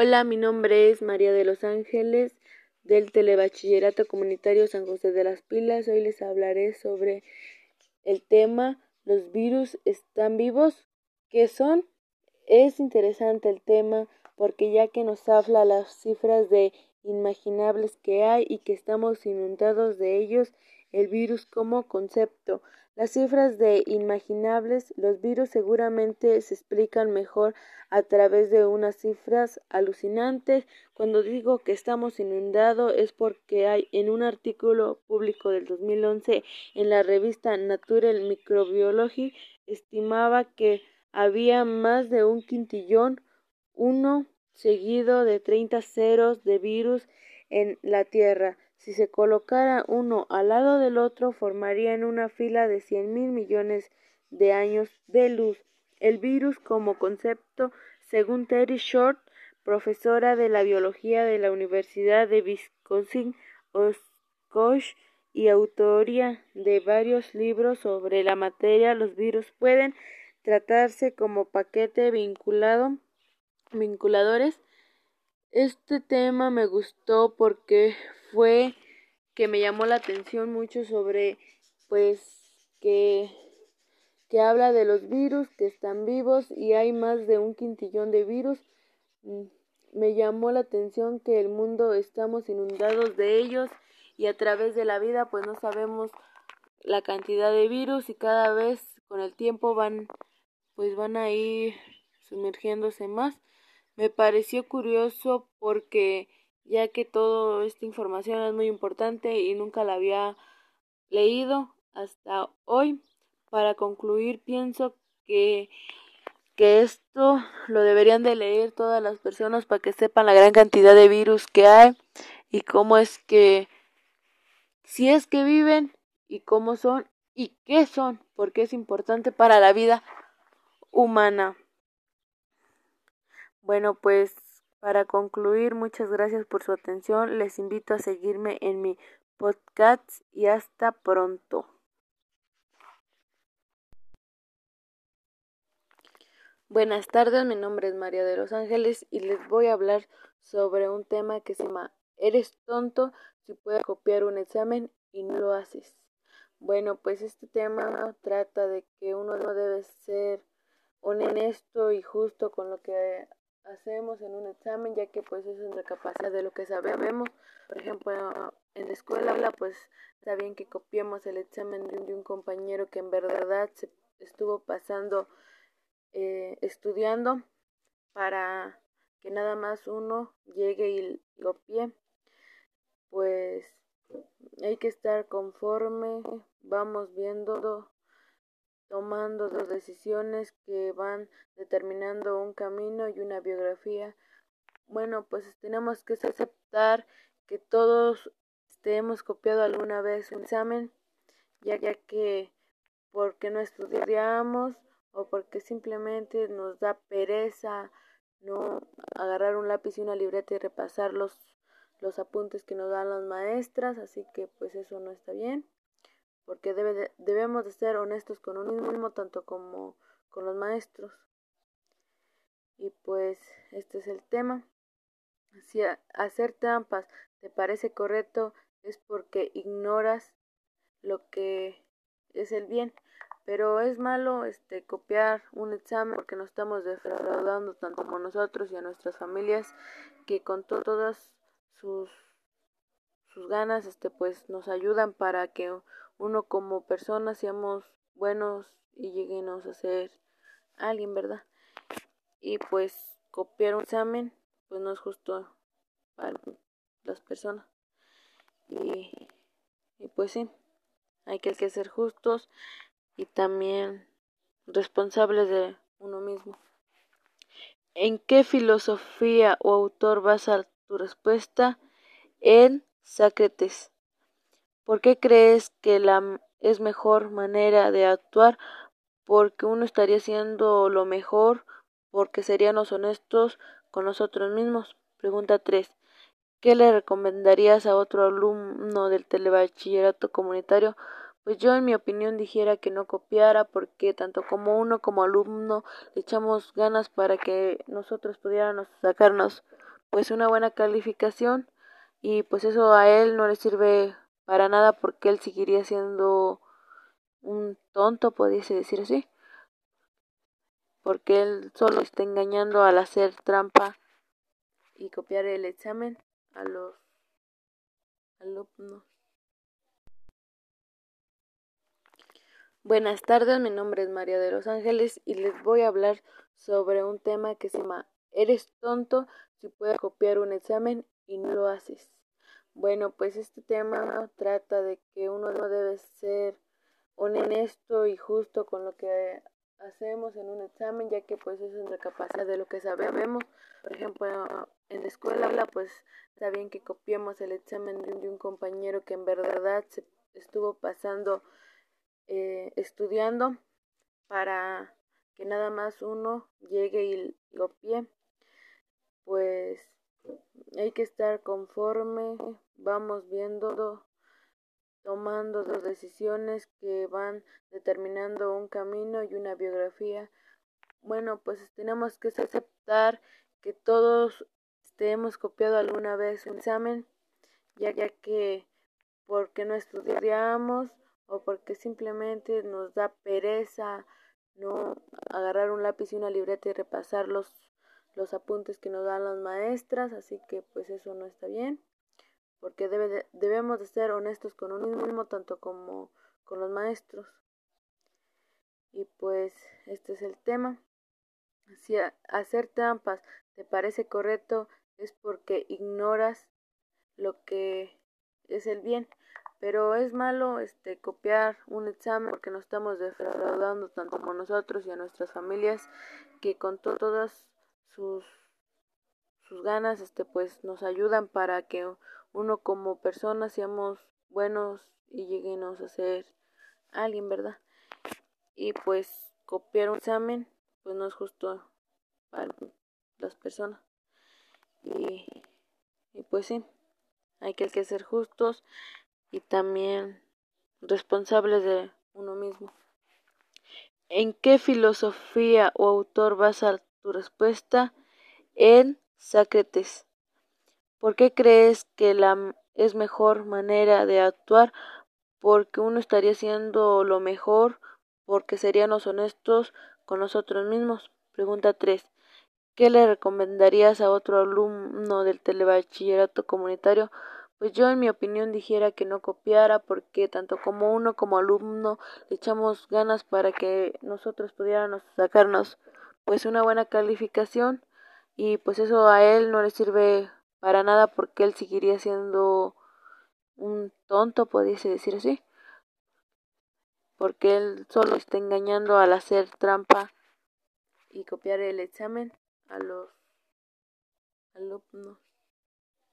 Hola, mi nombre es María de los Ángeles del Telebachillerato Comunitario San José de las Pilas. Hoy les hablaré sobre el tema ¿Los virus están vivos? ¿Qué son? Es interesante el tema porque ya que nos habla las cifras de imaginables que hay y que estamos inundados de ellos, el virus como concepto. Las cifras de imaginables, los virus seguramente se explican mejor a través de unas cifras alucinantes. Cuando digo que estamos inundados es porque hay en un artículo público del 2011 en la revista Natural Microbiology estimaba que había más de un quintillón, uno seguido de 30 ceros de virus en la Tierra. Si se colocara uno al lado del otro, formarían una fila de cien mil millones de años de luz. El virus como concepto, según Terry Short, profesora de la biología de la Universidad de Wisconsin, Oshkosh, y autoría de varios libros sobre la materia, los virus pueden tratarse como paquete vinculado, vinculadores este tema me gustó porque fue que me llamó la atención mucho sobre pues que que habla de los virus que están vivos y hay más de un quintillón de virus. Mm, me llamó la atención que el mundo estamos inundados de ellos y a través de la vida pues no sabemos la cantidad de virus y cada vez con el tiempo van pues van a ir sumergiéndose más. Me pareció curioso porque ya que toda esta información es muy importante y nunca la había leído hasta hoy. Para concluir, pienso que, que esto lo deberían de leer todas las personas para que sepan la gran cantidad de virus que hay y cómo es que, si es que viven y cómo son y qué son, porque es importante para la vida humana. Bueno, pues para concluir, muchas gracias por su atención. Les invito a seguirme en mi podcast y hasta pronto. Buenas tardes, mi nombre es María de los Ángeles y les voy a hablar sobre un tema que se llama ¿Eres tonto si puedes copiar un examen y no lo haces? Bueno, pues este tema trata de que uno no debe ser honesto y justo con lo que hacemos en un examen, ya que pues es la capacidad de lo que sabemos. Por ejemplo, en la escuela, pues está bien que copiemos el examen de un compañero que en verdad se estuvo pasando eh, estudiando para que nada más uno llegue y copie. Pues hay que estar conforme, vamos viendo tomando dos decisiones que van determinando un camino y una biografía. Bueno, pues tenemos que aceptar que todos hemos copiado alguna vez un examen, ya, ya que porque no estudiamos o porque simplemente nos da pereza no agarrar un lápiz y una libreta y repasar los, los apuntes que nos dan las maestras, así que pues eso no está bien porque debe debemos de ser honestos con uno mismo tanto como con los maestros. Y pues este es el tema. Si hacer trampas te parece correcto es porque ignoras lo que es el bien, pero es malo este copiar un examen porque nos estamos defraudando tanto como nosotros y a nuestras familias que con todas sus sus ganas este pues nos ayudan para que uno como persona seamos buenos y lleguemos a ser alguien, ¿verdad? Y pues copiar un examen, pues no es justo para las personas. Y, y pues sí, hay que, ser justos y también responsables de uno mismo. ¿En qué filosofía o autor basa tu respuesta? En Sócrates. ¿Por qué crees que la es mejor manera de actuar? Porque uno estaría haciendo lo mejor, porque seríamos honestos con nosotros mismos. Pregunta 3. ¿Qué le recomendarías a otro alumno del telebachillerato comunitario? pues yo en mi opinión dijera que no copiara porque tanto como uno como alumno le echamos ganas para que nosotros pudiéramos sacarnos pues una buena calificación y pues eso a él no le sirve para nada porque él seguiría siendo un tonto, pudiese decir así, porque él solo está engañando al hacer trampa y copiar el examen a los alumnos. Buenas tardes, mi nombre es María de los Ángeles y les voy a hablar sobre un tema que se llama ¿Eres tonto si puedes copiar un examen y no lo haces? Bueno, pues este tema trata de que uno no debe ser honesto y justo con lo que hacemos en un examen, ya que pues eso es la capacidad de lo que sabemos. Por ejemplo, en la escuela, pues está bien que copiemos el examen de un compañero que en verdad se estuvo pasando eh, estudiando para que nada más uno llegue y copie. Pues hay que estar conforme, vamos viendo, tomando dos decisiones que van determinando un camino y una biografía. Bueno, pues tenemos que aceptar que todos hemos copiado alguna vez un examen, ya, ya que porque no estudiamos o porque simplemente nos da pereza no agarrar un lápiz y una libreta y repasar los, los apuntes que nos dan las maestras, así que pues eso no está bien, porque debe debemos de ser honestos con uno mismo tanto como con los maestros. Y pues este es el tema. Si hacer trampas te parece correcto, es porque ignoras lo que es el bien. Pero es malo este copiar un examen porque nos estamos defraudando tanto como nosotros y a nuestras familias que con todas sus sus ganas este pues nos ayudan para que uno como persona seamos buenos y lleguemos a ser alguien, ¿verdad? Y pues copiar un examen pues no es justo para las personas. Y, y pues sí, hay que ser justos y también responsables de uno mismo. ¿En qué filosofía o autor basa tu respuesta? En Sócrates. ¿Por qué crees que la es mejor manera de actuar? Porque uno estaría haciendo lo mejor, porque seríamos honestos con nosotros mismos. Pregunta 3. ¿Qué le recomendarías a otro alumno del telebachillerato comunitario pues yo en mi opinión dijera que no copiara porque tanto como uno como alumno le echamos ganas para que nosotros pudiéramos sacarnos pues una buena calificación y pues eso a él no le sirve para nada porque él seguiría siendo un tonto, pudiese decir así, porque él solo está engañando al hacer trampa y copiar el examen a los alumnos.